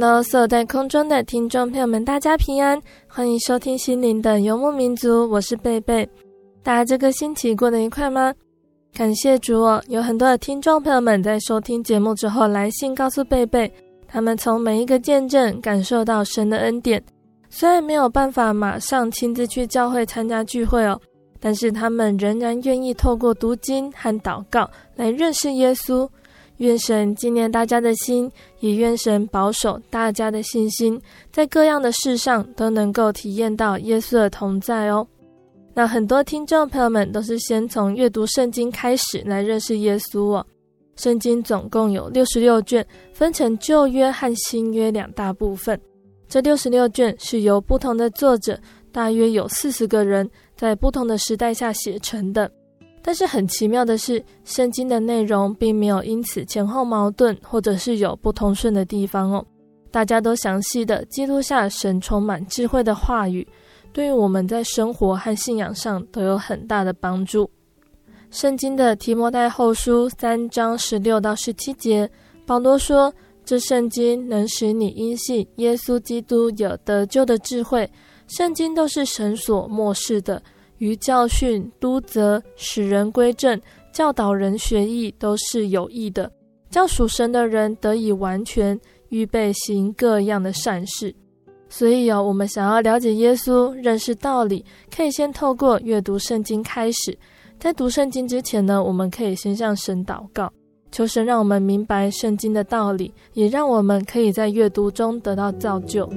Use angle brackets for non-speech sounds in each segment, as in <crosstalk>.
Hello，所有在空中的听众朋友们，大家平安，欢迎收听心灵的游牧民族，我是贝贝。大家这个星期过得愉快吗？感谢主哦，有很多的听众朋友们在收听节目之后来信告诉贝贝，他们从每一个见证感受到神的恩典。虽然没有办法马上亲自去教会参加聚会哦，但是他们仍然愿意透过读经和祷告来认识耶稣。愿神纪念大家的心，也愿神保守大家的信心，在各样的事上都能够体验到耶稣的同在哦。那很多听众朋友们都是先从阅读圣经开始来认识耶稣哦。圣经总共有六十六卷，分成旧约和新约两大部分。这六十六卷是由不同的作者，大约有四十个人，在不同的时代下写成的。但是很奇妙的是，圣经的内容并没有因此前后矛盾，或者是有不通顺的地方哦。大家都详细的记录下神充满智慧的话语，对于我们在生活和信仰上都有很大的帮助。圣经的提摩太后书三章十六到十七节，保罗说：“这圣经能使你因信耶稣基督有得救的智慧。圣经都是神所默示的。”于教训、督责、使人归正、教导人学义，都是有益的，叫属神的人得以完全，预备行各样的善事。所以哦，我们想要了解耶稣、认识道理，可以先透过阅读圣经开始。在读圣经之前呢，我们可以先向神祷告，求神让我们明白圣经的道理，也让我们可以在阅读中得到造就。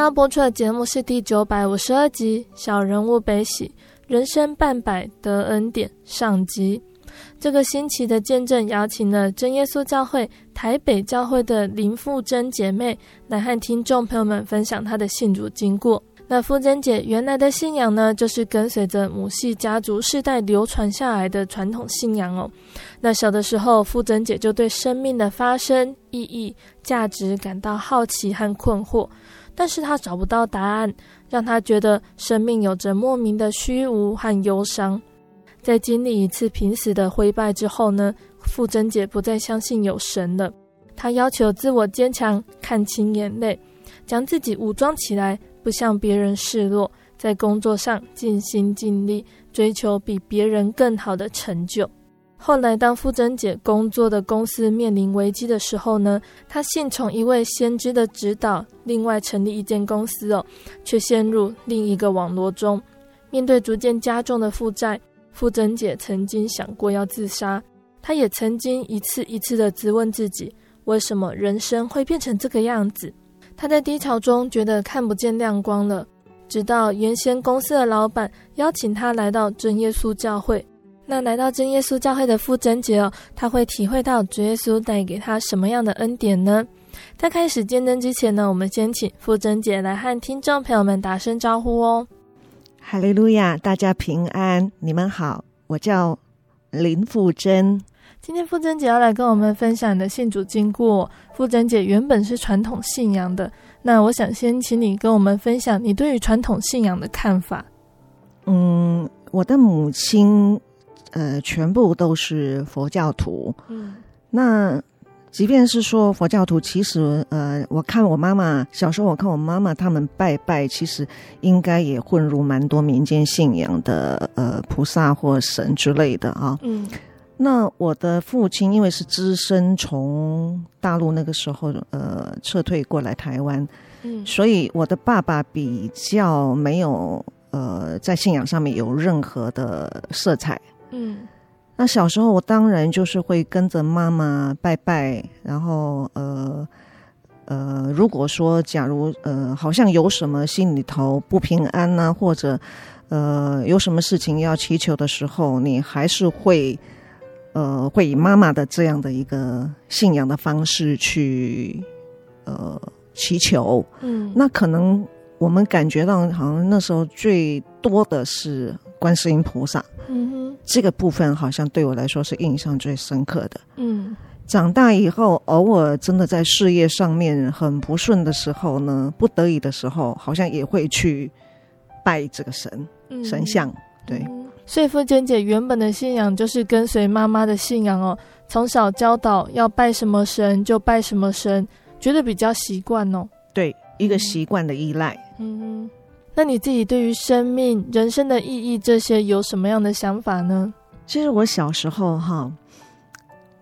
要播出的节目是第九百五十二集《小人物悲喜，人生半百得恩典》上集。这个星期的见证邀请了真耶稣教会台北教会的林富珍姐妹来和听众朋友们分享她的信主经过。那富珍姐原来的信仰呢，就是跟随着母系家族世代流传下来的传统信仰哦。那小的时候，富珍姐就对生命的发生、意义、价值感到好奇和困惑。但是他找不到答案，让他觉得生命有着莫名的虚无和忧伤。在经历一次濒死的灰败之后呢，傅珍姐不再相信有神了。她要求自我坚强，看清眼泪，将自己武装起来，不向别人示弱，在工作上尽心尽力，追求比别人更好的成就。后来，当富珍姐工作的公司面临危机的时候呢，她信从一位先知的指导，另外成立一间公司哦，却陷入另一个网络中。面对逐渐加重的负债，富珍姐曾经想过要自杀。她也曾经一次一次地质问自己：为什么人生会变成这个样子？她在低潮中觉得看不见亮光了，直到原先公司的老板邀请她来到真耶稣教会。那来到真耶稣教会的傅真洁哦，他会体会到主耶稣带给他什么样的恩典呢？在开始见证之前呢，我们先请傅真洁来和听众朋友们打声招呼哦。哈利路亚，大家平安，你们好，我叫林傅真。今天傅真姐要来跟我们分享的信主经过。傅真姐原本是传统信仰的，那我想先请你跟我们分享你对于传统信仰的看法。嗯，我的母亲，呃，全部都是佛教徒。嗯，那即便是说佛教徒，其实，呃，我看我妈妈小时候，我看我妈妈他们拜拜，其实应该也混入蛮多民间信仰的，呃，菩萨或神之类的啊。嗯，那我的父亲因为是只身从大陆那个时候，呃，撤退过来台湾，嗯，所以我的爸爸比较没有。呃，在信仰上面有任何的色彩，嗯，那小时候我当然就是会跟着妈妈拜拜，然后呃呃，如果说假如呃好像有什么心里头不平安呐、啊，或者呃有什么事情要祈求的时候，你还是会呃会以妈妈的这样的一个信仰的方式去呃祈求，嗯，那可能。我们感觉到好像那时候最多的是观世音菩萨，嗯哼，这个部分好像对我来说是印象最深刻的。嗯，长大以后，偶尔真的在事业上面很不顺的时候呢，不得已的时候，好像也会去拜这个神、嗯、神像。对，所以傅娟姐原本的信仰就是跟随妈妈的信仰哦，从小教导要拜什么神就拜什么神，觉得比较习惯哦。对，一个习惯的依赖。嗯，那你自己对于生命、人生的意义这些有什么样的想法呢？其实我小时候哈，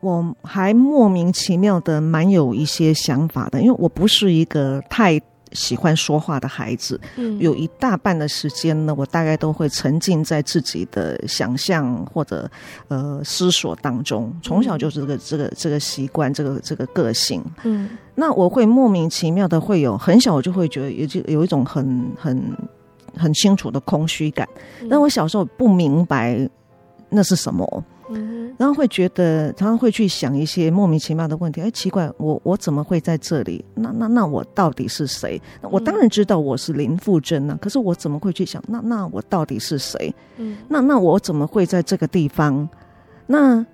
我还莫名其妙的蛮有一些想法的，因为我不是一个太喜欢说话的孩子，嗯，有一大半的时间呢，我大概都会沉浸在自己的想象或者呃思索当中。从小就是这个这个这个习惯，这个这个个性。嗯，那我会莫名其妙的会有很小我就会觉得有就有一种很很很清楚的空虚感。但我小时候不明白那是什么。嗯，然后会觉得常常会去想一些莫名其妙的问题。哎，奇怪，我我怎么会在这里？那那那我到底是谁？我当然知道我是林富珍呢，可是我怎么会去想？那那我到底是谁？嗯，那那我怎么会在这个地方？那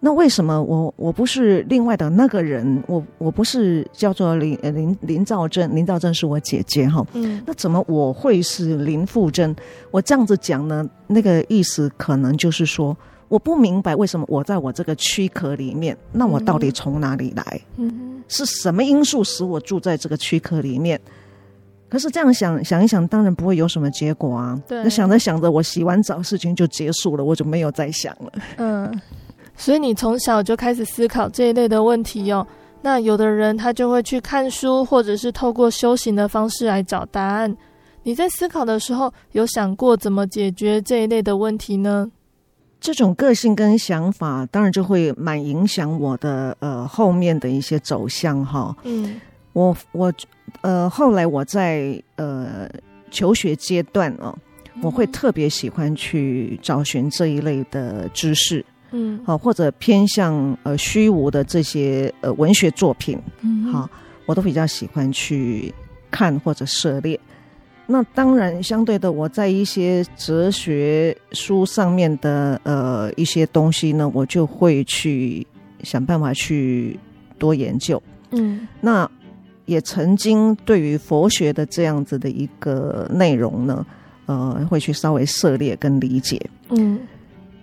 那为什么我我不是另外的那个人？我我不是叫做林林林兆珍，林兆珍是我姐姐哈。嗯，那怎么我会是林富珍？我这样子讲呢，那个意思可能就是说。我不明白为什么我在我这个躯壳里面，那我到底从哪里来？嗯，是什么因素使我住在这个躯壳里面？可是这样想想一想，当然不会有什么结果啊。对，那想着想着，我洗完澡事情就结束了，我就没有再想了。嗯，所以你从小就开始思考这一类的问题哦。那有的人他就会去看书，或者是透过修行的方式来找答案。你在思考的时候，有想过怎么解决这一类的问题呢？这种个性跟想法，当然就会蛮影响我的呃后面的一些走向哈。嗯，我我呃后来我在呃求学阶段哦，我会特别喜欢去找寻这一类的知识，嗯，好或者偏向呃虚无的这些呃文学作品，嗯，好，我都比较喜欢去看或者涉猎。那当然，相对的，我在一些哲学书上面的呃一些东西呢，我就会去想办法去多研究。嗯，那也曾经对于佛学的这样子的一个内容呢，呃，会去稍微涉猎跟理解。嗯，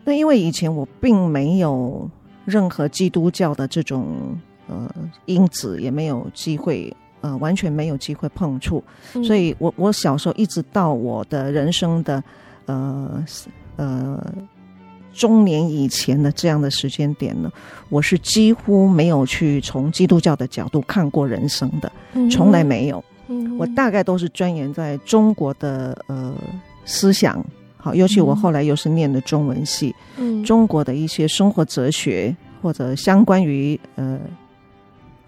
那因为以前我并没有任何基督教的这种呃因子，也没有机会。呃，完全没有机会碰触，所以我我小时候一直到我的人生的呃呃中年以前的这样的时间点呢，我是几乎没有去从基督教的角度看过人生的，从来没有。我大概都是钻研在中国的呃思想，好，尤其我后来又是念的中文系，中国的一些生活哲学或者相关于呃。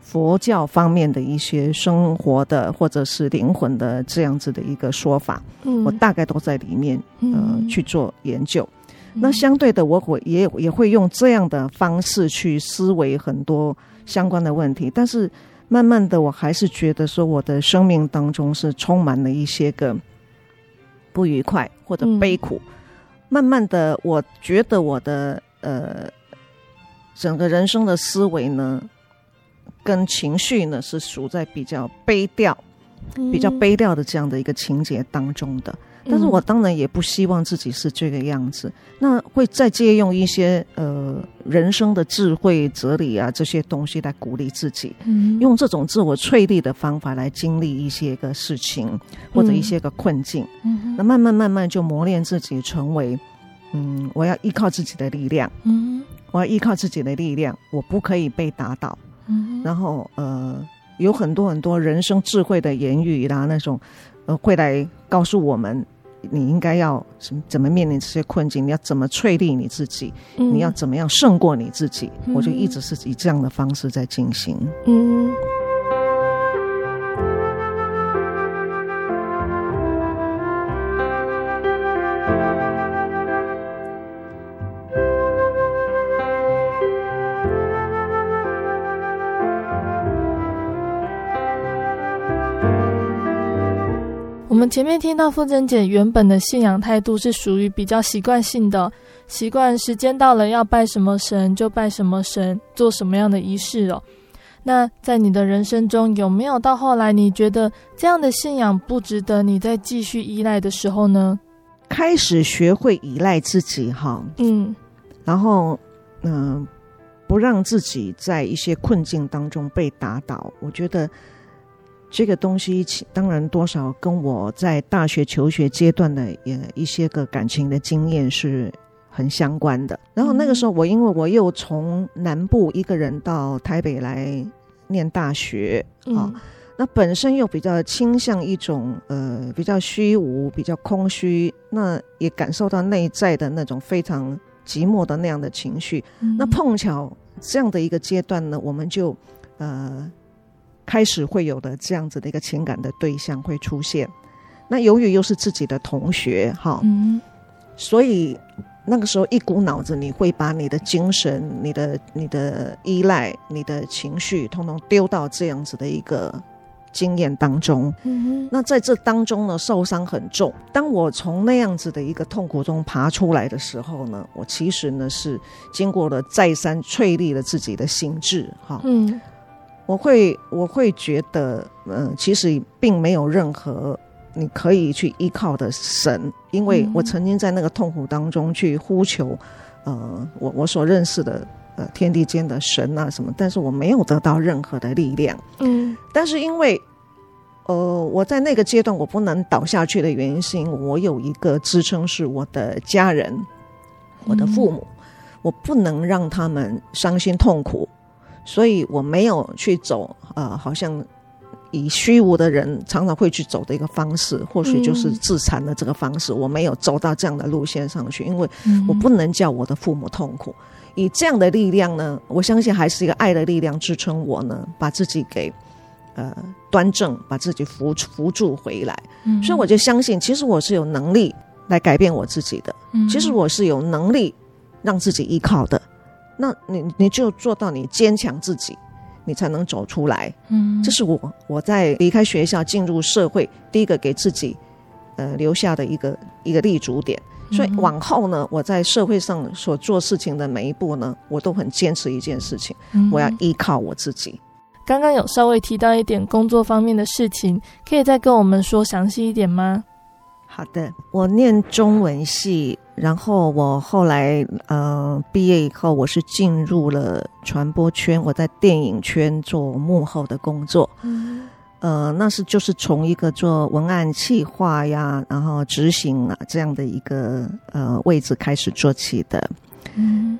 佛教方面的一些生活的或者是灵魂的这样子的一个说法，嗯，我大概都在里面呃去做研究。那相对的，我会也也会用这样的方式去思维很多相关的问题。但是慢慢的，我还是觉得说，我的生命当中是充满了一些个不愉快或者悲苦。嗯、慢慢的，我觉得我的呃整个人生的思维呢，跟情绪呢，是属在比较悲调、比较悲调的这样的一个情节当中的。但是我当然也不希望自己是这个样子，那会再借用一些呃人生的智慧、哲理啊这些东西来鼓励自己，嗯，用这种自我淬砺的方法来经历一些个事情或者一些个困境，嗯，那慢慢慢慢就磨练自己，成为嗯，我要依靠自己的力量，嗯，我要依靠自己的力量，我不可以被打倒，嗯，然后呃有很多很多人生智慧的言语啦，那种呃会来告诉我们。你应该要怎么怎么面临这些困境？你要怎么淬炼你自己？嗯、你要怎么样胜过你自己？嗯、我就一直是以这样的方式在进行。嗯。们前面听到傅珍姐原本的信仰态度是属于比较习惯性的，习惯时间到了要拜什么神就拜什么神，做什么样的仪式哦。那在你的人生中有没有到后来你觉得这样的信仰不值得你再继续依赖的时候呢？开始学会依赖自己哈，嗯，然后嗯、呃，不让自己在一些困境当中被打倒，我觉得。这个东西当然多少跟我在大学求学阶段的也一些个感情的经验是很相关的。然后那个时候，我因为我又从南部一个人到台北来念大学啊，那本身又比较倾向一种呃比较虚无、比较空虚，那也感受到内在的那种非常寂寞的那样的情绪。那碰巧这样的一个阶段呢，我们就呃。开始会有的这样子的一个情感的对象会出现，那由于又是自己的同学哈，嗯，所以那个时候一股脑子你会把你的精神、你的、你的依赖、你的情绪，通通丢到这样子的一个经验当中。嗯，那在这当中呢，受伤很重。当我从那样子的一个痛苦中爬出来的时候呢，我其实呢是经过了再三淬砺了自己的心智哈。嗯。我会，我会觉得，嗯、呃，其实并没有任何你可以去依靠的神，因为我曾经在那个痛苦当中去呼求，呃，我我所认识的呃天地间的神啊什么，但是我没有得到任何的力量。嗯，但是因为，呃，我在那个阶段我不能倒下去的原因，是因为我有一个支撑，是我的家人，我的父母，我不能让他们伤心痛苦。所以我没有去走，呃，好像以虚无的人常常会去走的一个方式，或许就是自残的这个方式。嗯、我没有走到这样的路线上去，因为我不能叫我的父母痛苦。以这样的力量呢，我相信还是一个爱的力量支撑我呢，把自己给呃端正，把自己扶扶住回来。嗯、所以我就相信，其实我是有能力来改变我自己的。嗯、其实我是有能力让自己依靠的。那你你就做到你坚强自己，你才能走出来。嗯，这是我我在离开学校进入社会第一个给自己呃留下的一个一个立足点。所以往后呢，我在社会上所做事情的每一步呢，我都很坚持一件事情，我要依靠我自己。刚刚有稍微提到一点工作方面的事情，可以再跟我们说详细一点吗？好的，我念中文系。然后我后来呃毕业以后，我是进入了传播圈，我在电影圈做幕后的工作。嗯，呃，那是就是从一个做文案企划呀，然后执行啊这样的一个呃位置开始做起的。嗯，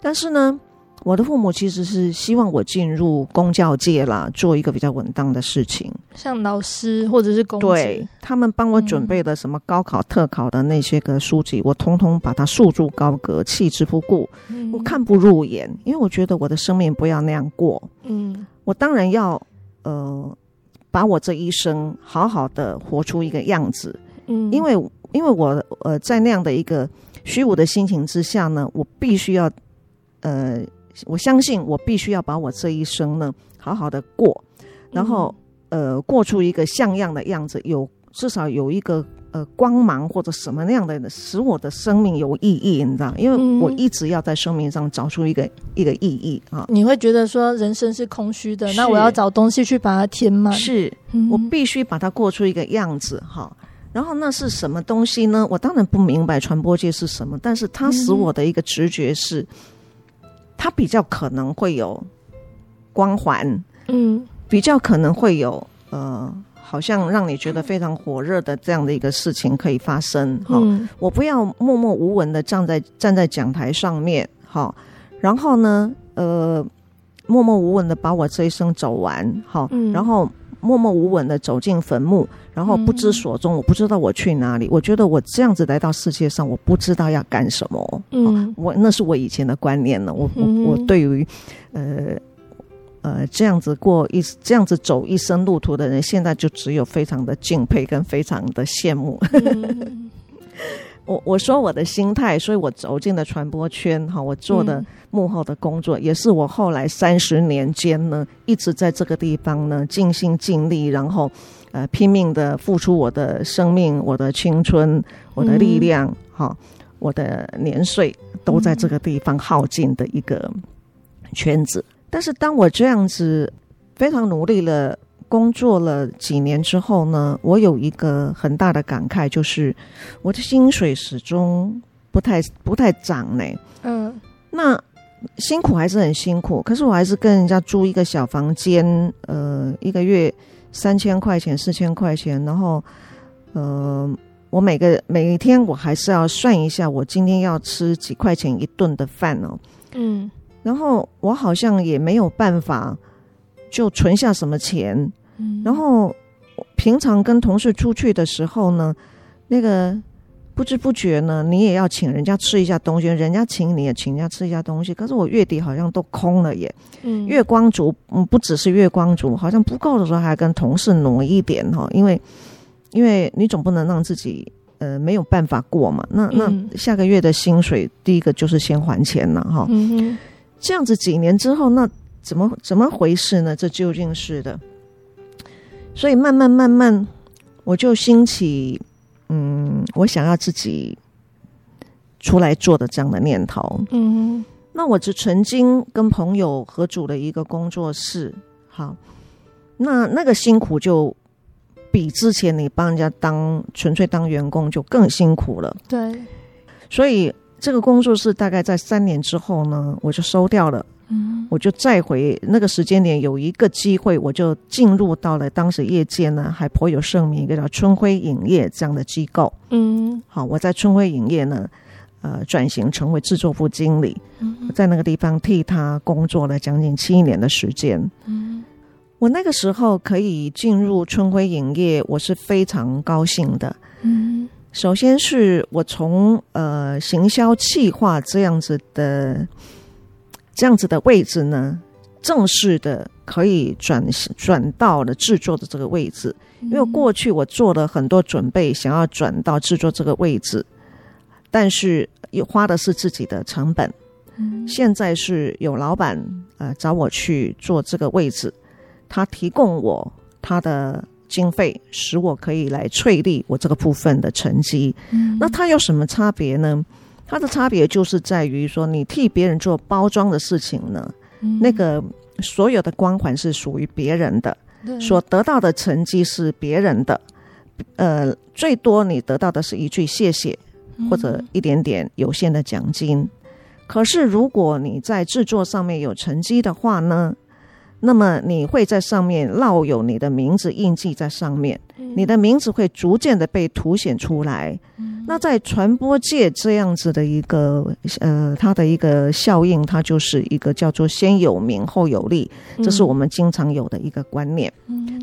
但是呢。我的父母其实是希望我进入公教界啦，做一个比较稳当的事情，像老师或者是公职。对，他们帮我准备的什么高考特考的那些个书籍，嗯、我通通把它束之高阁，弃之不顾。嗯、我看不入眼，因为我觉得我的生命不要那样过。嗯，我当然要呃，把我这一生好好的活出一个样子。嗯，因为因为我呃在那样的一个虚无的心情之下呢，我必须要呃，我相信我必须要把我这一生呢好好的过，然后、嗯、呃过出一个像样的样子，有至少有一个。呃，光芒或者什么那样的，使我的生命有意义，你知道？因为我一直要在生命上找出一个、嗯、一个意义啊。你会觉得说人生是空虚的，那我要找东西去把它填满。是、嗯、我必须把它过出一个样子哈。然后那是什么东西呢？我当然不明白传播界是什么，但是它使我的一个直觉是，嗯、它比较可能会有光环，嗯，比较可能会有呃。好像让你觉得非常火热的这样的一个事情可以发生哈，嗯、我不要默默无闻的站在站在讲台上面哈，然后呢，呃，默默无闻的把我这一生走完好，嗯、然后默默无闻的走进坟墓，然后不知所踪，嗯、我不知道我去哪里，我觉得我这样子来到世界上，我不知道要干什么，嗯，我那是我以前的观念了，我我我对于呃。呃，这样子过一这样子走一生路途的人，现在就只有非常的敬佩跟非常的羡慕。嗯、我我说我的心态，所以我走进了传播圈哈，我做的幕后的工作，嗯、也是我后来三十年间呢，一直在这个地方呢尽心尽力，然后呃拼命的付出我的生命、我的青春、我的力量哈、嗯，我的年岁都在这个地方耗尽的一个圈子。但是当我这样子非常努力了工作了几年之后呢，我有一个很大的感慨，就是我的薪水始终不太不太涨呢。嗯，那辛苦还是很辛苦，可是我还是跟人家租一个小房间，呃，一个月三千块钱、四千块钱，然后呃，我每个每一天我还是要算一下，我今天要吃几块钱一顿的饭哦。嗯。然后我好像也没有办法就存下什么钱，嗯，然后平常跟同事出去的时候呢，那个不知不觉呢，你也要请人家吃一下东西，人家请你也请人家吃一下东西，可是我月底好像都空了耶，嗯，月光族，嗯，不只是月光族，好像不够的时候还跟同事挪一点哈，因为因为你总不能让自己呃没有办法过嘛，那那下个月的薪水第一个就是先还钱了哈，嗯这样子几年之后，那怎么怎么回事呢？这究竟是的，所以慢慢慢慢，我就兴起，嗯，我想要自己出来做的这样的念头。嗯，那我就曾经跟朋友合组了一个工作室，好，那那个辛苦就比之前你帮人家当纯粹当员工就更辛苦了。对，所以。这个工作室大概在三年之后呢，我就收掉了。嗯，我就再回那个时间点有一个机会，我就进入到了当时业界呢还颇有盛名一个叫春晖影业这样的机构。嗯，好，我在春晖影业呢，呃，转型成为制作部经理，嗯，在那个地方替他工作了将近七年的时间。嗯，我那个时候可以进入春晖影业，我是非常高兴的。嗯。首先是我从呃行销企划这样子的这样子的位置呢，正式的可以转转到了制作的这个位置，因为过去我做了很多准备，想要转到制作这个位置，但是又花的是自己的成本。现在是有老板呃找我去做这个位置，他提供我他的。经费使我可以来确立我这个部分的成绩。嗯，那它有什么差别呢？它的差别就是在于说，你替别人做包装的事情呢，嗯，那个所有的光环是属于别人的，所得到的成绩是别人的。呃，最多你得到的是一句谢谢，或者一点点有限的奖金。嗯，可是如果你在制作上面有成绩的话呢？那么你会在上面烙有你的名字印记在上面，你的名字会逐渐的被凸显出来。那在传播界这样子的一个呃，它的一个效应，它就是一个叫做先有名后有利，这是我们经常有的一个观念。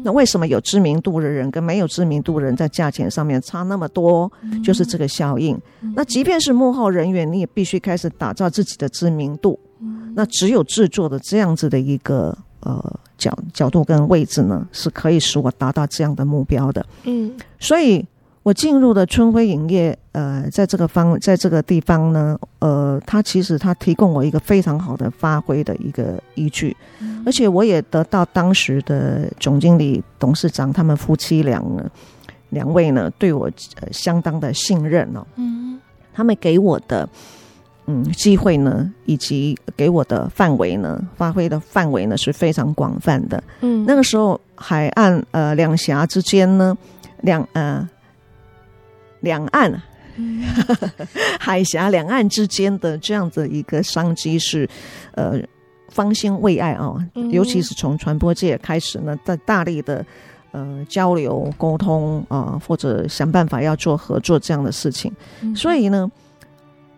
那为什么有知名度的人跟没有知名度的人在价钱上面差那么多？就是这个效应。那即便是幕后人员，你也必须开始打造自己的知名度。那只有制作的这样子的一个。呃，角角度跟位置呢，是可以使我达到这样的目标的。嗯，所以我进入的春晖影业，呃，在这个方，在这个地方呢，呃，它其实它提供我一个非常好的发挥的一个依据，嗯、而且我也得到当时的总经理、董事长他们夫妻俩呢，两位呢对我呃相当的信任哦，嗯，他们给我的嗯机会呢，以及给我的范围呢，发挥的范围呢是非常广泛的，嗯，那个时候海岸呃两峡之间呢，两呃。两岸，<laughs> 海峡两岸之间的这样子一个商机是，呃，方兴未艾啊、哦。尤其是从传播界开始呢，在大力的呃交流沟通啊、呃，或者想办法要做合作这样的事情。所以呢，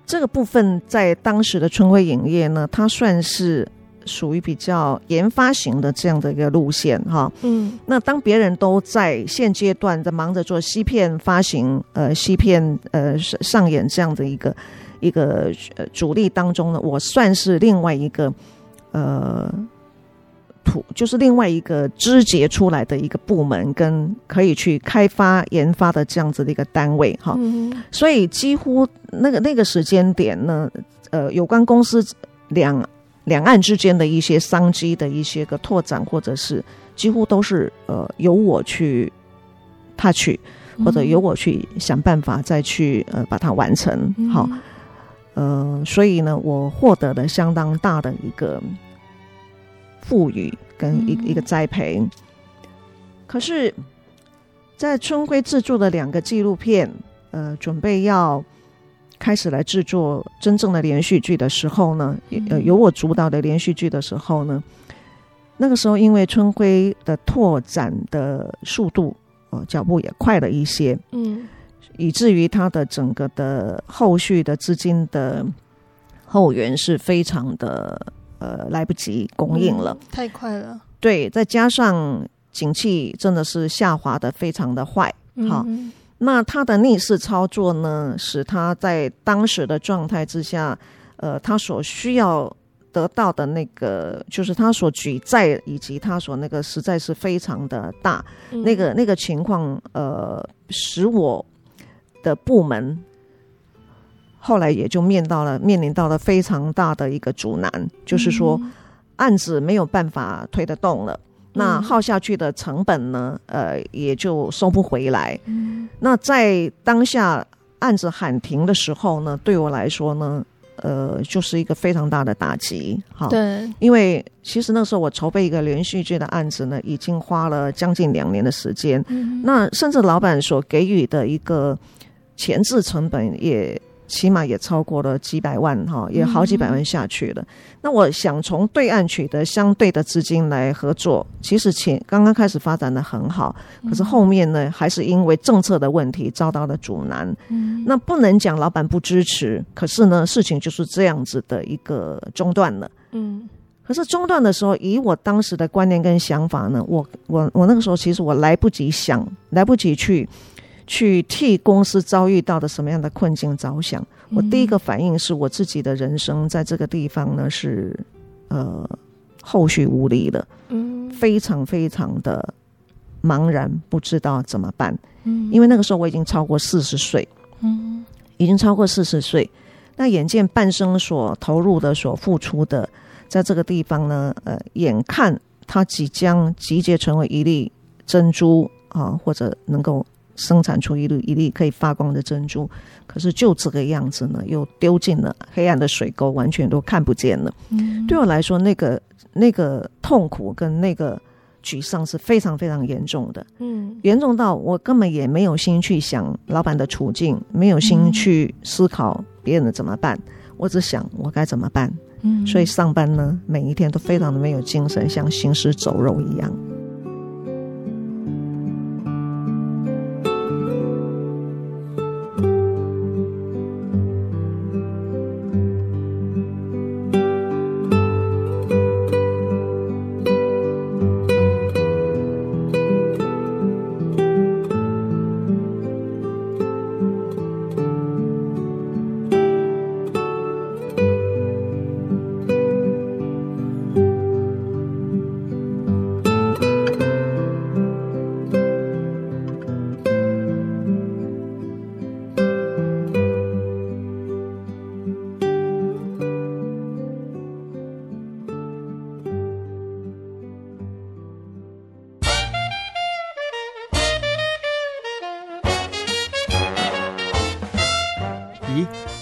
这个部分在当时的春晖影业呢，它算是。属于比较研发型的这样的一个路线哈，嗯，那当别人都在现阶段在忙着做西片发行，呃，西片呃上演这样的一个一个呃主力当中呢，我算是另外一个呃土，就是另外一个肢解出来的一个部门，跟可以去开发研发的这样子的一个单位哈，嗯，所以几乎那个那个时间点呢，呃，有关公司两。两岸之间的一些商机的一些个拓展，或者是几乎都是呃由我去 touch，或者由我去想办法再去呃把它完成。好，呃，所以呢，我获得了相当大的一个赋予跟一一个栽培。可是，在春晖制作的两个纪录片，呃，准备要。开始来制作真正的连续剧的时候呢，呃，由我主导的连续剧的时候呢，那个时候因为春晖的拓展的速度，呃，脚步也快了一些，嗯，以至于它的整个的后续的资金的后援是非常的呃来不及供应了，嗯，太快了。对，再加上景气真的是下滑的非常的坏，好。嗯那他的逆势操作呢，使他在当时的状态之下，呃，他所需要得到的那个，就是他所举债以及他所那个，实在是非常的大。嗯、那个那个情况，呃，使我的部门后来也就面到了面临到了非常大的一个阻难，嗯、就是说案子没有办法推得动了。那耗下去的成本呢？呃，也就收不回来。嗯，那在当下案子喊停的时候呢，对我来说呢，呃，就是一个非常大的打击。哈，对，因为其实那时候我筹备一个连续剧的案子呢，已经花了将近两年的时间。嗯，那甚至老板所给予的一个前置成本也。起码也超过了几百万哈，也好几百万下去了。嗯、那我想从对岸取得相对的资金来合作，其实前刚刚开始发展的很好，可是后面呢，还是因为政策的问题遭到了阻拦。嗯，那不能讲老板不支持，可是呢，事情就是这样子的一个中断了。嗯，可是中断的时候，以我当时的观念跟想法呢，我我我那个时候其实我来不及想，来不及去。去替公司遭遇到的什么样的困境着想，我第一个反应是我自己的人生在这个地方呢是呃后续无力的，嗯，非常非常的茫然，不知道怎么办，嗯，因为那个时候我已经超过四十岁，嗯，已经超过四十岁，那眼见半生所投入的、所付出的，在这个地方呢，呃，眼看它即将集结成为一粒珍珠啊，或者能够。生产出一粒一粒可以发光的珍珠，可是就这个样子呢，又丢进了黑暗的水沟，完全都看不见了。嗯，对我来说，那个那个痛苦跟那个沮丧是非常非常严重的。嗯，严重到我根本也没有心去想老板的处境，没有心去思考别人的怎么办，我只想我该怎么办。嗯，所以上班呢，每一天都非常的没有精神，像行尸走肉一样。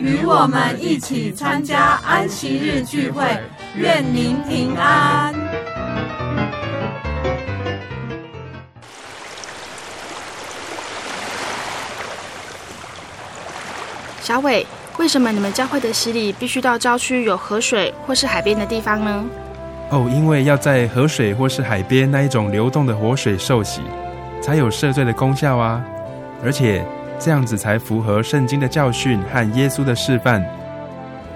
与我们一起参加安息日聚会，愿您平安。小伟，为什么你们教会的洗礼必须到郊区有河水或是海边的地方呢？哦，因为要在河水或是海边那一种流动的活水受洗，才有赦罪的功效啊！而且这样子才符合圣经的教训和耶稣的示范。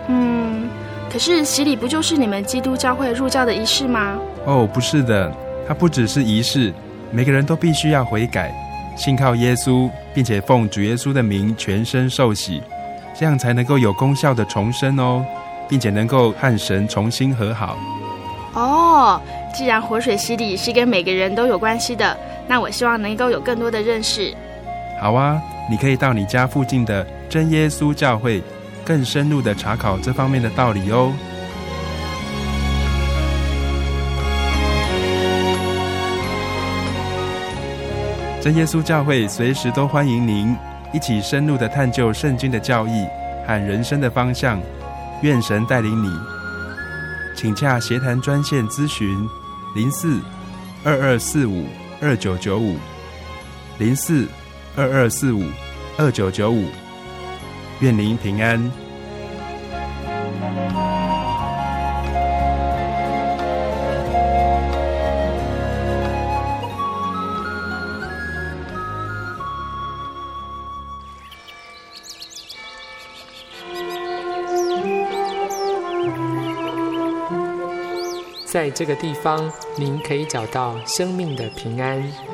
嗯，可是洗礼不就是你们基督教会入教的仪式吗？哦，不是的，它不只是仪式，每个人都必须要悔改，信靠耶稣，并且奉主耶稣的名全身受洗，这样才能够有功效的重生哦，并且能够和神重新和好。哦，既然活水洗礼是跟每个人都有关系的，那我希望能够有更多的认识。好啊，你可以到你家附近的真耶稣教会，更深入的查考这方面的道理哦。真耶稣教会随时都欢迎您一起深入的探究圣经的教义和人生的方向，愿神带领你。请洽协谈专线咨询：零四二二四五二九九五，零四二二四五二九九五。愿您平安。在这个地方，您可以找到生命的平安。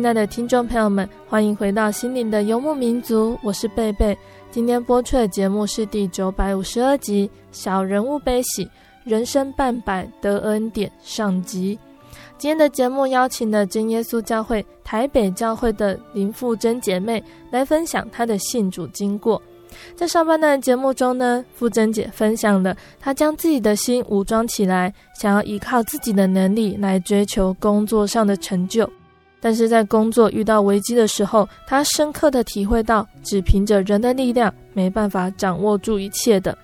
亲爱的听众朋友们，欢迎回到心灵的游牧民族，我是贝贝。今天播出的节目是第九百五十二集《小人物悲喜，人生半百得恩典》上集。今天的节目邀请了真耶稣教会台北教会的林富珍姐妹来分享她的信主经过。在上半段节目中呢，富珍姐分享了她将自己的心武装起来，想要依靠自己的能力来追求工作上的成就。但是在工作遇到危机的时候，他深刻的体会到，只凭着人的力量，没办法掌握住一切的。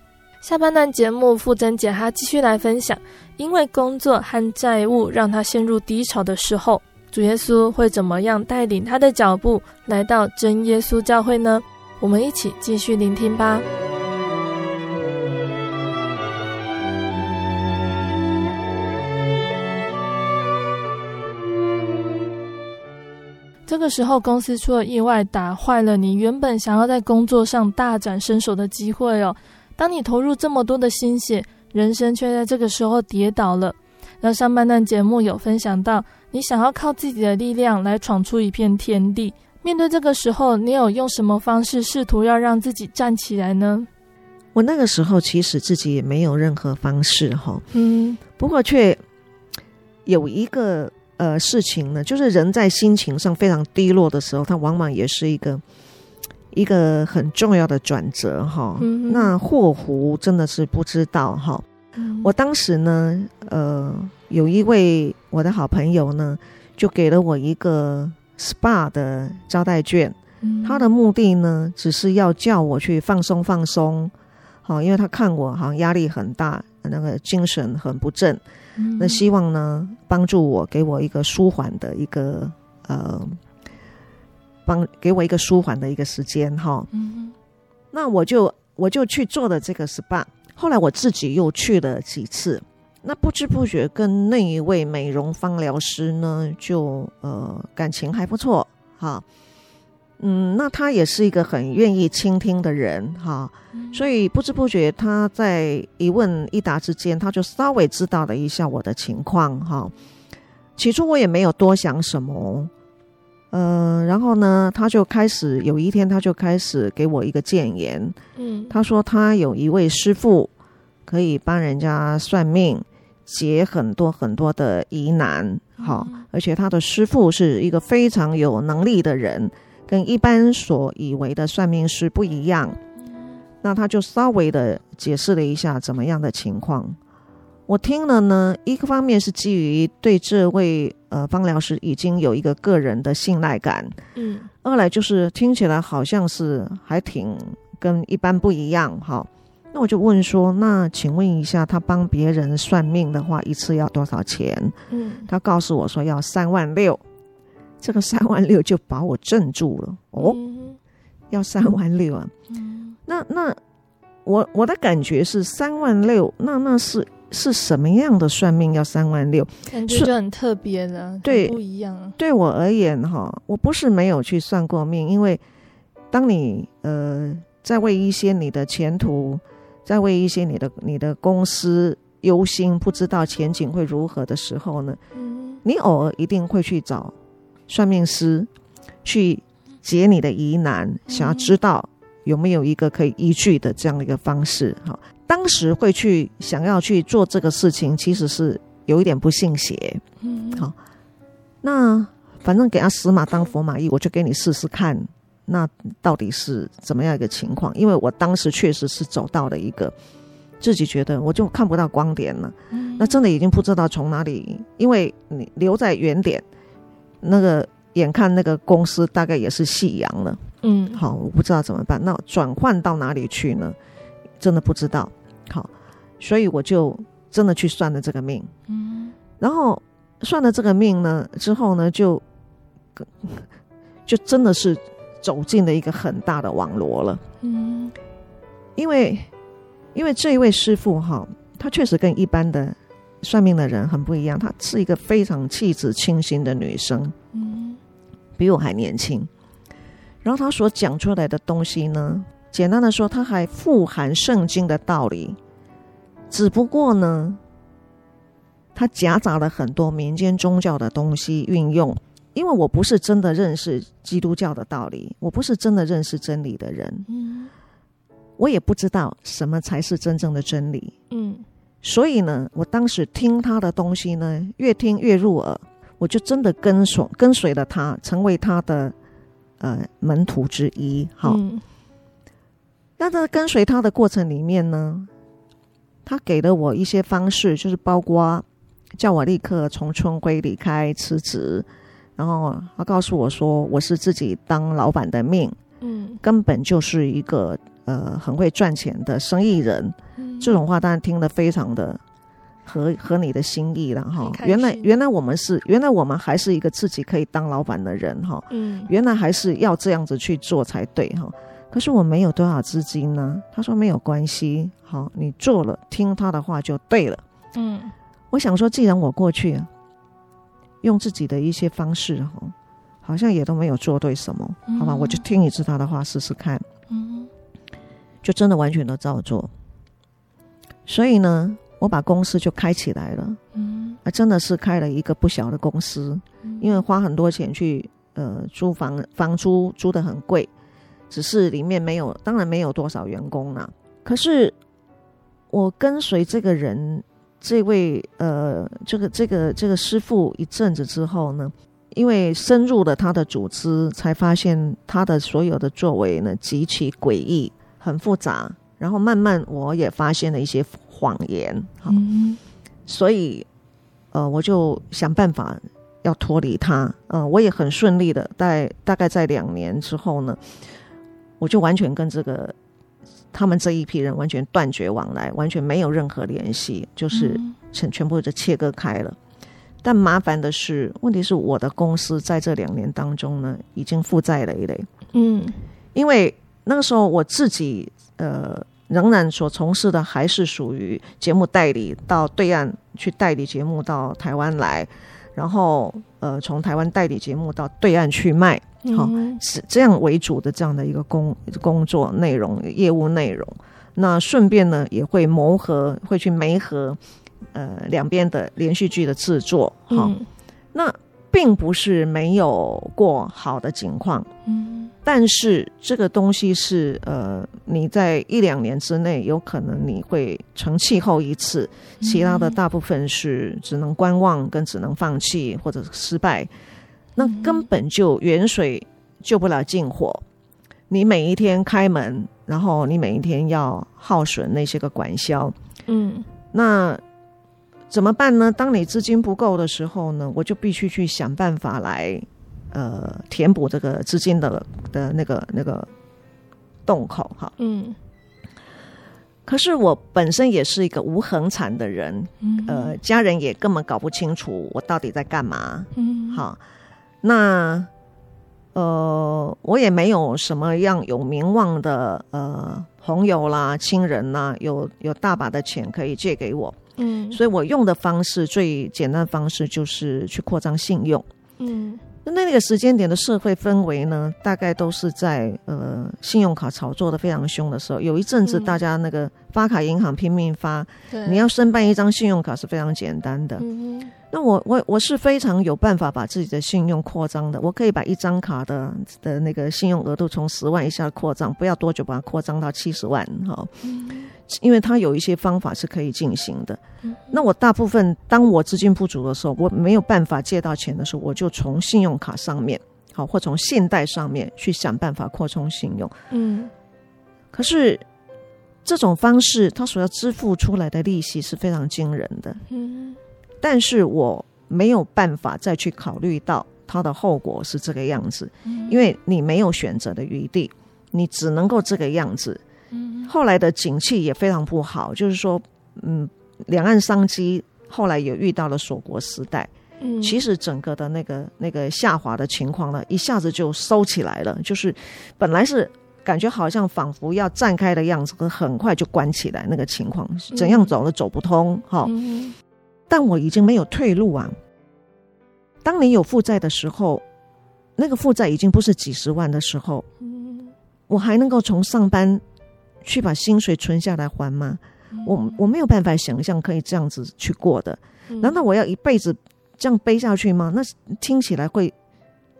下半段节目，富珍姐她继续来分享，因为工作和债务让她陷入低潮的时候，主耶稣会怎么样带领她的脚步来到真耶稣教会呢？我们一起继续聆听吧。这个时候，公司出了意外，打坏了你原本想要在工作上大展身手的机会哦。当你投入这么多的心血，人生却在这个时候跌倒了。那上半段节目有分享到，你想要靠自己的力量来闯出一片天地，面对这个时候，你有用什么方式试图要让自己站起来呢？我那个时候其实自己也没有任何方式哈，嗯，不过却有一个呃事情呢，就是人在心情上非常低落的时候，它往往也是一个一个很重要的转折哈。嗯、那祸福真的是不知道哈。嗯、我当时呢，呃，有一位我的好朋友呢，就给了我一个 SPA 的招待券，嗯、他的目的呢，只是要叫我去放松放松。好，因为他看我好像压力很大，那个精神很不振，嗯、那希望呢帮助我，给我一个舒缓的一个呃，帮给我一个舒缓的一个时间哈。嗯、那我就我就去做了这个 SPA，后来我自己又去了几次，那不知不觉跟那一位美容芳疗师呢，就呃感情还不错哈。嗯，那他也是一个很愿意倾听的人哈，所以不知不觉他在一问一答之间，他就稍微知道了一下我的情况哈。起初我也没有多想什么，呃，然后呢，他就开始有一天他就开始给我一个谏言，嗯，他说他有一位师傅可以帮人家算命，解很多很多的疑难，好，而且他的师傅是一个非常有能力的人。跟一般所以为的算命师不一样，那他就稍微的解释了一下怎么样的情况。我听了呢，一个方面是基于对这位呃方疗师已经有一个个人的信赖感，嗯，二来就是听起来好像是还挺跟一般不一样，哈。那我就问说，那请问一下，他帮别人算命的话，一次要多少钱？嗯，他告诉我说要三万六。这个三万六就把我镇住了哦，嗯、要三万六啊？嗯、那那我我的感觉是三万六，那那是是什么样的算命要三万六？感觉就很特别的，对，不一样。对我而言哈，我不是没有去算过命，因为当你呃在为一些你的前途，在为一些你的你的公司忧心，不知道前景会如何的时候呢，嗯、你偶尔一定会去找。算命师去解你的疑难，想要知道有没有一个可以依据的这样的一个方式。哈，当时会去想要去做这个事情，其实是有一点不信邪。嗯，好，那反正给他死马当活马医，我就给你试试看，那到底是怎么样一个情况？因为我当时确实是走到了一个自己觉得我就看不到光点了。嗯，那真的已经不知道从哪里，因为你留在原点。那个眼看那个公司大概也是夕阳了，嗯，好，我不知道怎么办。那转换到哪里去呢？真的不知道。好，所以我就真的去算了这个命，嗯，然后算了这个命呢之后呢，就 <laughs> 就真的是走进了一个很大的网罗了，嗯，因为因为这一位师傅哈，他确实跟一般的。算命的人很不一样，她是一个非常气质清新的女生，嗯，比我还年轻。然后她所讲出来的东西呢，简单的说，她还富含圣经的道理，只不过呢，她夹杂了很多民间宗教的东西运用。因为我不是真的认识基督教的道理，我不是真的认识真理的人，嗯，我也不知道什么才是真正的真理，嗯。所以呢，我当时听他的东西呢，越听越入耳，我就真的跟随跟随了他，成为他的呃门徒之一。好，嗯、那在跟随他的过程里面呢，他给了我一些方式，就是包括叫我立刻从春晖离开辞职，然后他告诉我说，我是自己当老板的命，嗯，根本就是一个呃很会赚钱的生意人。这种话当然听得非常的合合你的心意了哈。原来原来我们是原来我们还是一个自己可以当老板的人哈。嗯，原来还是要这样子去做才对哈。可是我没有多少资金呢。他说没有关系，好，你做了听他的话就对了。嗯，我想说，既然我过去用自己的一些方式哈，好像也都没有做对什么，好吧，我就听一次他的话试试看。嗯，就真的完全都照做。所以呢，我把公司就开起来了，嗯，啊，真的是开了一个不小的公司，嗯，因为花很多钱去呃租房房租租的很贵，只是里面没有，当然没有多少员工啦。可是我跟随这个人，这位呃这个这个这个师傅一阵子之后呢，因为深入了他的组织，才发现他的所有的作为呢极其诡异，很复杂。然后慢慢我也发现了一些谎言，嗯，所以呃我就想办法要脱离他，呃我也很顺利的在大概在两年之后呢，我就完全跟这个他们这一批人完全断绝往来，完全没有任何联系，就是全全部就切割开了。但麻烦的是，问题是我的公司在这两年当中呢，已经负债累累，嗯，因为那个时候我自己。呃，仍然所从事的还是属于节目代理，到对岸去代理节目到台湾来，然后呃，从台湾代理节目到对岸去卖，好、是这样为主的这样的一个工工作内容、业务内容。那顺便呢，也会磨合，会去媒合呃两边的连续剧的制作，好、哦嗯，那并不是没有过好的情况，嗯。但是这个东西是呃，你在一两年之内有可能你会成气候一次，其他的大部分是只能观望跟只能放弃或者失败，那根本就远水救不了近火。你每一天开门，然后你每一天要耗损那些个管销，嗯，那怎么办呢？当你资金不够的时候呢，我就必须去想办法来。呃，填补这个资金的的那个那个洞口哈。嗯。可是我本身也是一个无恒产的人，嗯，呃，家人也根本搞不清楚我到底在干嘛。嗯。好，那呃，我也没有什么样有名望的呃朋友啦、亲人啦，有有大把的钱可以借给我。嗯。所以我用的方式最简单的方式就是去扩张信用。嗯。那那个时间点的社会氛围呢，大概都是在呃信用卡炒作的非常凶的时候。有一阵子，大家那个发卡银行拼命发，嗯、你要申办一张信用卡是非常简单的。嗯、那我我我是非常有办法把自己的信用扩张的，我可以把一张卡的的那个信用额度从十万一下扩张，不要多久把它扩张到七十万哈。嗯因为它有一些方法是可以进行的。那我大部分当我资金不足的时候，我没有办法借到钱的时候，我就从信用卡上面，好，或从信贷上面去想办法扩充信用。嗯。可是这种方式，它所要支付出来的利息是非常惊人的。嗯。但是我没有办法再去考虑到它的后果是这个样子，因为你没有选择的余地，你只能够这个样子。后来的景气也非常不好，就是说，嗯，两岸商机后来也遇到了锁国时代，嗯，其实整个的那个那个下滑的情况呢，一下子就收起来了，就是本来是感觉好像仿佛要绽开的样子，可很快就关起来，那个情况怎样走都走不通，哈、嗯。但我已经没有退路啊。当你有负债的时候，那个负债已经不是几十万的时候，我还能够从上班。去把薪水存下来还吗？嗯、我我没有办法想象可以这样子去过的。难道我要一辈子这样背下去吗？那听起来会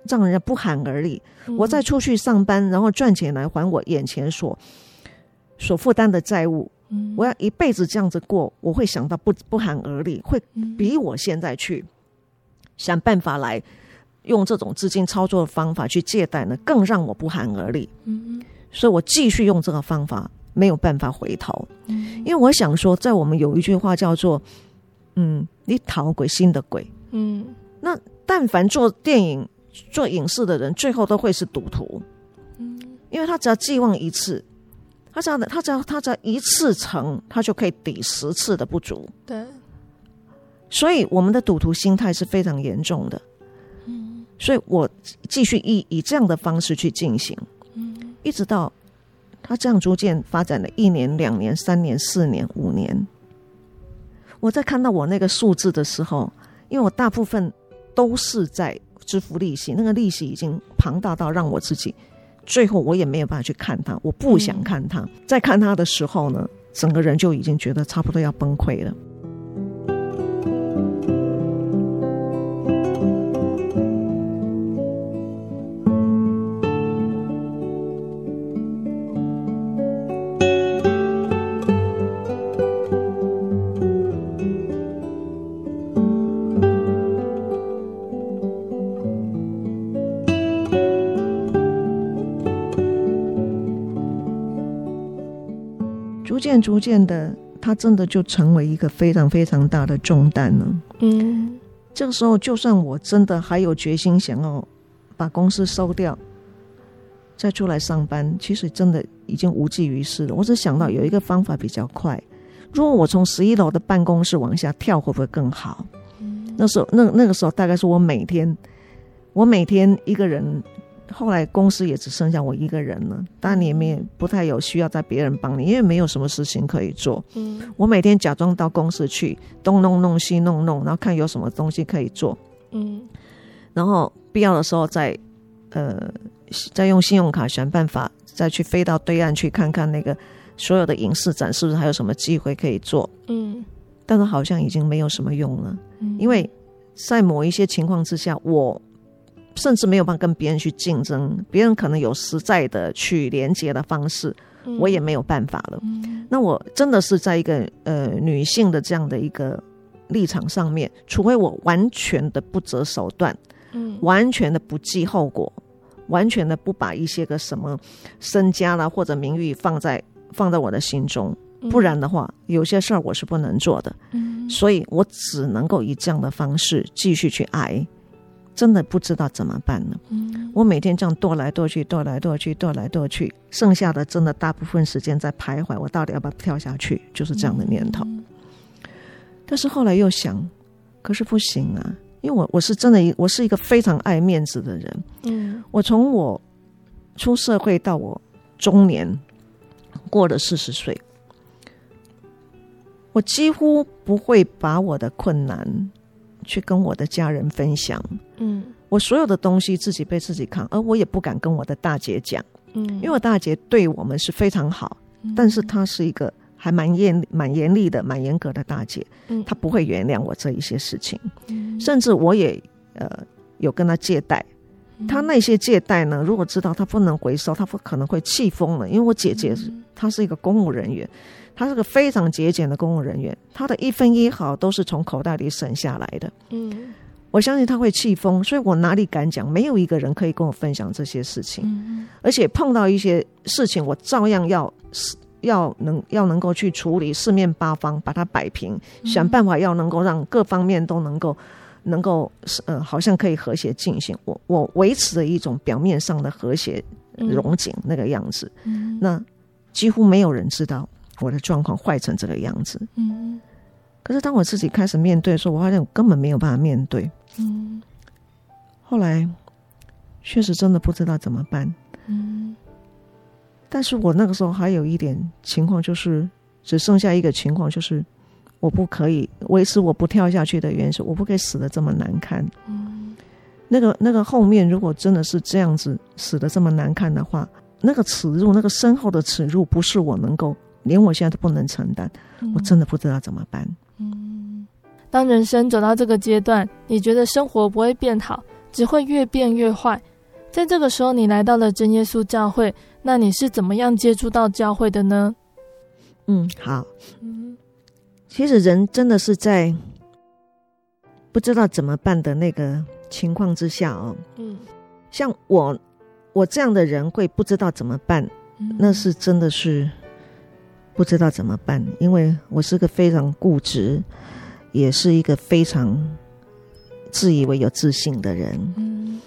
让人家不寒而栗。嗯、我再出去上班，然后赚钱来还我眼前所所负担的债务。嗯、我要一辈子这样子过，我会想到不不寒而栗，会比我现在去想办法来用这种资金操作的方法去借贷呢，更让我不寒而栗。嗯所以我继续用这个方法，没有办法回头，因为我想说，在我们有一句话叫做“嗯，你讨鬼心的鬼”，嗯，那但凡做电影、做影视的人，最后都会是赌徒，嗯，因为他只要寄望一次，他只要他只要他只要一次成，他就可以抵十次的不足，对，所以我们的赌徒心态是非常严重的，嗯，所以我继续以以这样的方式去进行。一直到他这样逐渐发展了一年、两年、三年、四年、五年，我在看到我那个数字的时候，因为我大部分都是在支付利息，那个利息已经庞大到让我自己最后我也没有办法去看它，我不想看它。在看它的时候呢，整个人就已经觉得差不多要崩溃了。逐渐的，它真的就成为一个非常非常大的重担了。嗯，这个时候，就算我真的还有决心想要把公司收掉，再出来上班，其实真的已经无济于事了。我只想到有一个方法比较快，如果我从十一楼的办公室往下跳，会不会更好？那时候，那那个时候，大概是我每天，我每天一个人。后来公司也只剩下我一个人了，当然你也不太有需要在别人帮你，因为没有什么事情可以做。嗯，我每天假装到公司去东弄弄西弄弄，然后看有什么东西可以做。嗯，然后必要的时候再呃再用信用卡想办法再去飞到对岸去看看那个所有的影视展是不是还有什么机会可以做。嗯，但是好像已经没有什么用了，嗯，因为在某一些情况之下我。甚至没有办法跟别人去竞争，别人可能有实在的去连接的方式，嗯、我也没有办法了。嗯、那我真的是在一个呃女性的这样的一个立场上面，除非我完全的不择手段，嗯，完全的不计后果，完全的不把一些个什么身家啦或者名誉放在放在我的心中，不然的话，有些事儿我是不能做的。嗯，所以我只能够以这样的方式继续去挨。真的不知道怎么办呢？嗯，我每天这样踱来踱去，踱来踱去，踱来踱去，剩下的真的大部分时间在徘徊，我到底要不要跳下去？就是这样的念头。嗯，但是后来又想，可是不行啊，因为我我是真的，我是一个非常爱面子的人。嗯，我从我出社会到我中年，过了四十岁，我几乎不会把我的困难。去跟我的家人分享，嗯，我所有的东西自己被自己扛，而我也不敢跟我的大姐讲，嗯，因为我大姐对我们是非常好，嗯，但是她是一个还蛮严、蛮严厉的、蛮严格的大姐，嗯，她不会原谅我这一些事情，嗯，甚至我也呃有跟她借贷，她那些借贷呢，如果知道她不能回收，她不可能会气疯了，因为我姐姐她是一个公务人员。她是个非常节俭的公务人员，她的一分一毫都是从口袋里省下来的。嗯，我相信他会气疯，所以我哪里敢讲？没有一个人可以跟我分享这些事情。嗯，而且碰到一些事情，我照样要要能要能够去处理，四面八方把它摆平，想办法要能够让各方面都能够能够呃，好像可以和谐进行。我我维持了一种表面上的和谐融景那个样子。嗯，那几乎没有人知道。我的状况坏成这个样子，嗯，可是当我自己开始面对的时候，我发现我根本没有办法面对，嗯，后来确实真的不知道怎么办，嗯，但是我那个时候还有一点情况，就是只剩下一个情况，就是我不可以维持我不跳下去的原因我不可以死的这么难看，嗯，那个那个后面如果真的是这样子死的这么难看的话，那个耻辱，那个身后的耻辱，不是我能够。连我现在都不能承担，我真的不知道怎么办。嗯，当人生走到这个阶段，你觉得生活不会变好，只会越变越坏。在这个时候，你来到了真耶稣教会，那你是怎么样接触到教会的呢？嗯，好。嗯，其实人真的是在不知道怎么办的那个情况之下哦。嗯，像我，我这样的人会不知道怎么办，那是真的是。不知道怎么办，因为我是个非常固执，也是一个非常自以为有自信的人。嗯，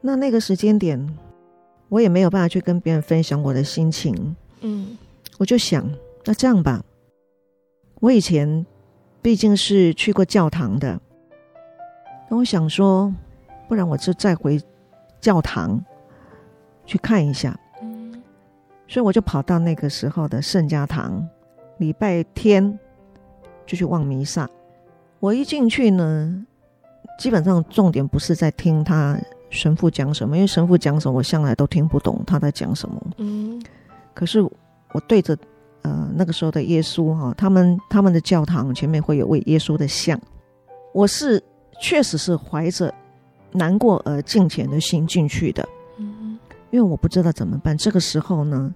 那那个时间点，我也没有办法去跟别人分享我的心情。嗯，我就想，那这样吧，我以前毕竟是去过教堂的，那我想说，不然我就再回教堂去看一下。所以我就跑到那个时候的圣家堂，礼拜天就去望弥撒。我一进去呢，基本上重点不是在听他神父讲什么，因为神父讲什么我向来都听不懂他在讲什么。嗯。可是我对着呃那个时候的耶稣哈，他们他们的教堂前面会有位耶稣的像，我是确实是怀着难过而敬虔的心进去的。因为我不知道怎么办，这个时候呢，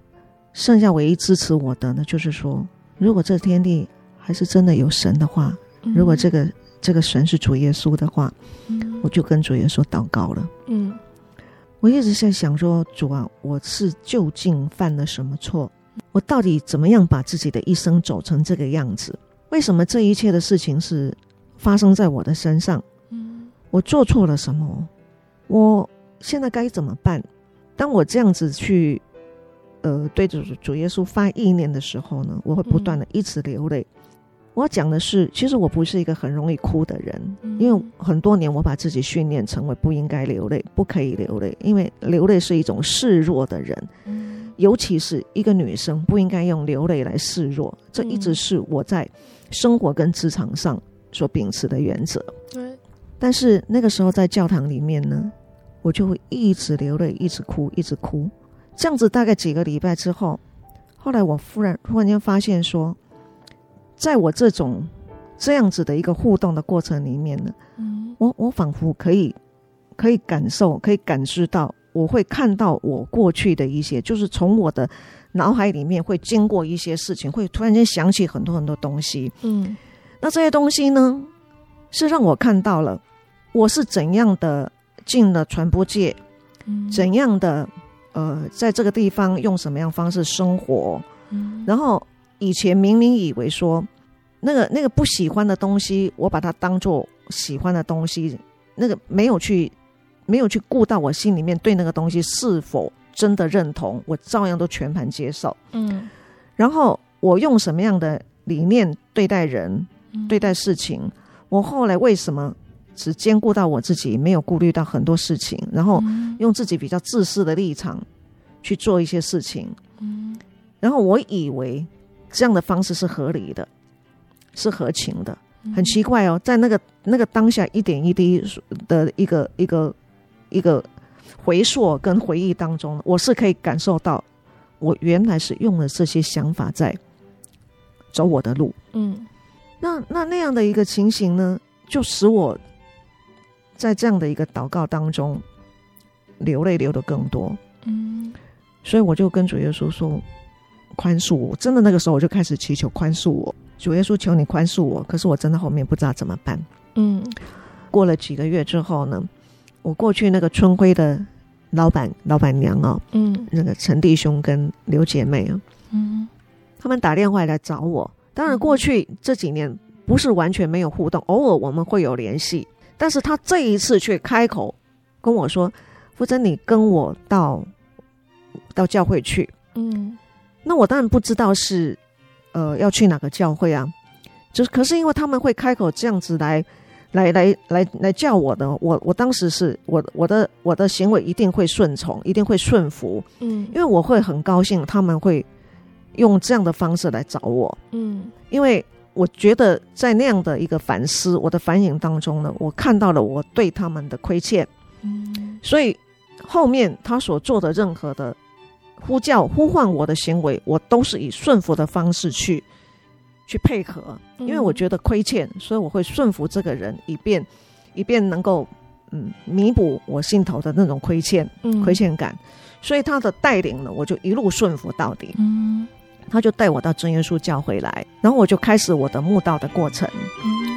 剩下唯一支持我的呢，就是说，如果这天地还是真的有神的话，嗯、如果这个这个神是主耶稣的话，嗯、我就跟主耶稣祷告了。嗯，我一直在想说，主啊，我是究竟犯了什么错，我到底怎么样把自己的一生走成这个样子？为什么这一切的事情是发生在我的身上？我做错了什么？我现在该怎么办？当我这样子去，呃，对着主耶稣发意念的时候呢，我会不断的一直流泪。我要讲的是，其实我不是一个很容易哭的人，因为很多年我把自己训练成为不应该流泪，不可以流泪，因为流泪是一种示弱的人，尤其是一个女生不应该用流泪来示弱。这一直是我在生活跟职场上所秉持的原则。对。但是那个时候在教堂里面呢，我就会一直流泪，一直哭，一直哭。这样子大概几个礼拜之后，后来我忽然突然间发现说，在我这种这样子的一个互动的过程里面呢，嗯，我我仿佛可以可以感受，可以感知到，我会看到我过去的一些，就是从我的脑海里面会经过一些事情，会突然间想起很多很多东西。嗯，那这些东西呢，是让我看到了。我是怎样的进了传播界，嗯、怎样的呃，在这个地方用什么样方式生活？嗯、然后以前明明以为说那个那个不喜欢的东西，我把它当做喜欢的东西，那个没有去没有去顾到我心里面对那个东西是否真的认同，我照样都全盘接受。嗯，然后我用什么样的理念对待人、嗯、对待事情？我后来为什么？只兼顾到我自己，没有顾虑到很多事情，然后用自己比较自私的立场去做一些事情。嗯，然后我以为这样的方式是合理的，是合情的。很奇怪哦，在那个那个当下一点一滴的一个一个一个回溯跟回忆当中，我是可以感受到，我原来是用了这些想法在走我的路。嗯，那那那样的一个情形呢，就使我。在这样的一个祷告当中，流泪流的更多，嗯，所以我就跟主耶稣说，宽恕我。真的那个时候我就开始祈求宽恕我，主耶稣求你宽恕我。可是我真的后面不知道怎么办，嗯。过了几个月之后呢，我过去那个春晖的老板老板娘啊、哦，嗯，那个陈弟兄跟刘姐妹啊，嗯，他们打电话来找我。当然过去这几年不是完全没有互动，偶尔我们会有联系。但是他这一次却开口跟我说：“福珍，你跟我到到教会去。”嗯，那我当然不知道是呃要去哪个教会啊。就是可是因为他们会开口这样子来来来来来叫我的，我我当时是我我的我的行为一定会顺从，一定会顺服。嗯，因为我会很高兴他们会用这样的方式来找我。嗯，因为。我觉得在那样的一个反思，我的反省当中呢，我看到了我对他们的亏欠，嗯，所以后面他所做的任何的呼叫、呼唤我的行为，我都是以顺服的方式去去配合，因为我觉得亏欠，所以我会顺服这个人，以便以便能够嗯弥补我心头的那种亏欠、亏欠感，所以他的带领呢，我就一路顺服到底，嗯。他就带我到真耶稣教会来，然后我就开始我的慕道的过程。亲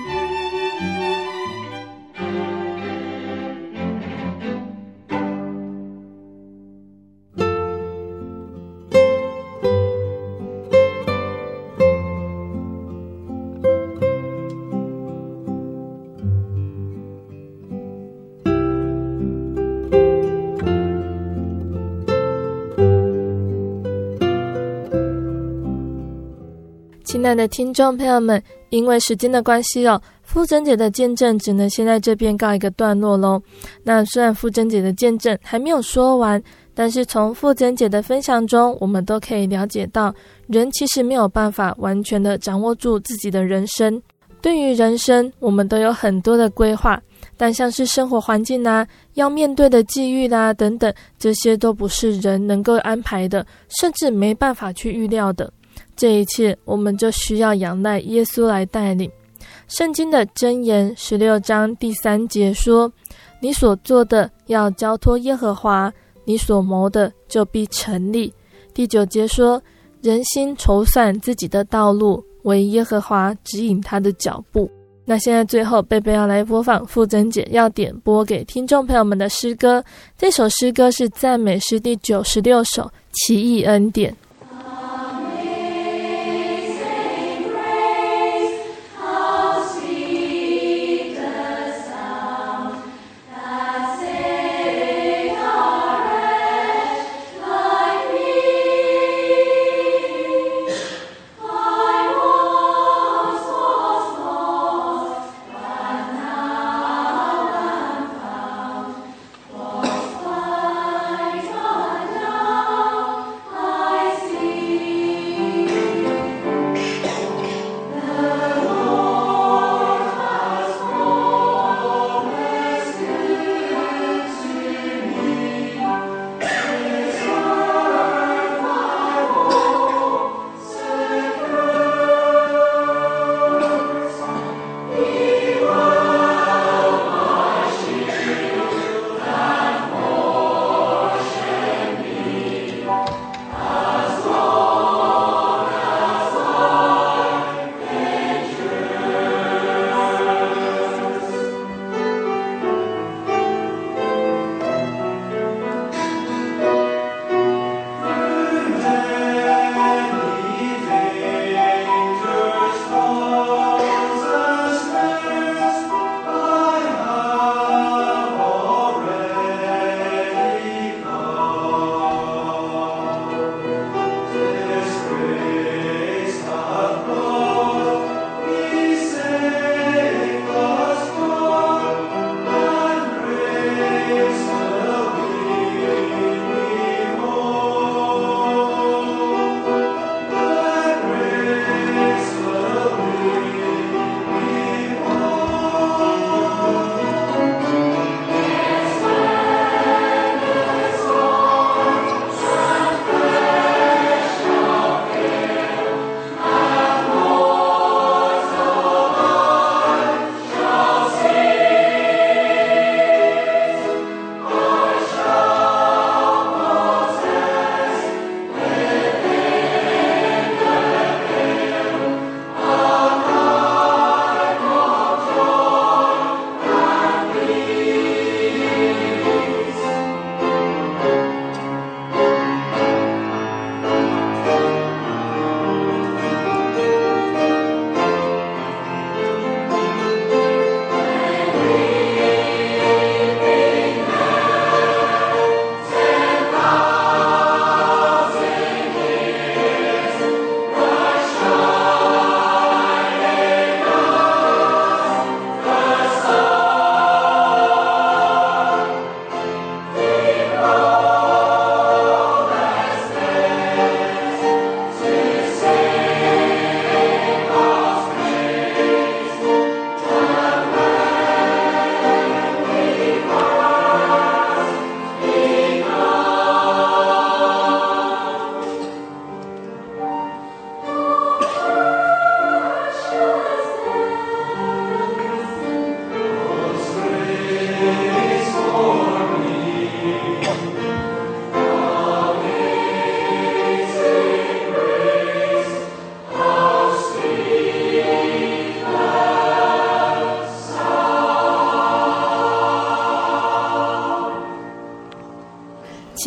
爱的听众朋友们，因为时间的关系哦，馥甄姐的见证只能先在这边告一个段落喽。那虽然馥甄姐的见证还没有说完，但是从馥甄姐的分享中，我们都可以了解到，人其实没有办法完全的掌握住自己的人生。对于人生，我们都有很多的规划，但像是生活环境啊，要面对的际遇啦、啊、等等，这些都不是人能够安排的，甚至没办法去预料的。这一切，我们就需要仰赖耶稣来带领。圣经的箴言十六章第三节说：“你所做的要交托耶和华，你所谋的就必成立。”第九节说：“人心筹算自己的道路，惟耶和华指引他的脚步。”那现在最后，贝贝要来播放馥甄姐要点播给听众朋友们的诗歌。这首诗歌是赞美诗第九十六首《奇异恩典》。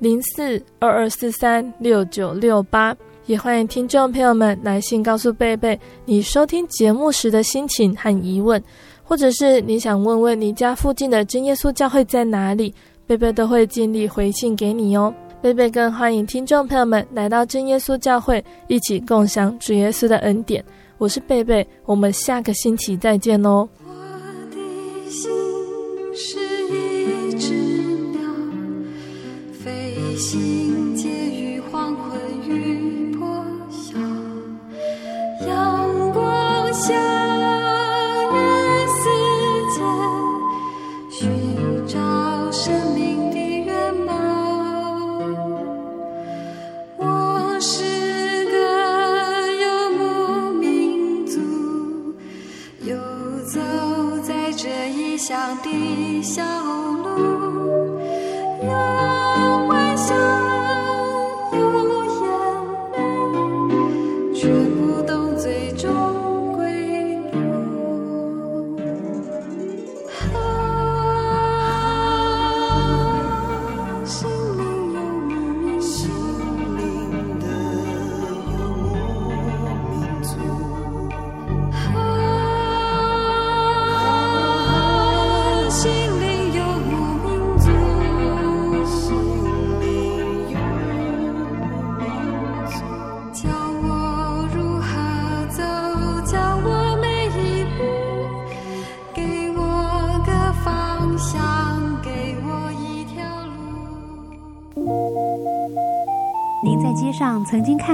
零四二二四三六九六八。也欢迎听众朋友们来信告诉贝贝你收听节目时的心情和疑问。或者是你想问问你家附近的真耶稣教会在哪里，贝贝都会尽力回信给你哦。贝贝更欢迎听众朋友们来到真耶稣教会，一起共享主耶稣的恩典。我是贝贝，我们下个星期再见哦。我的心是心结缘。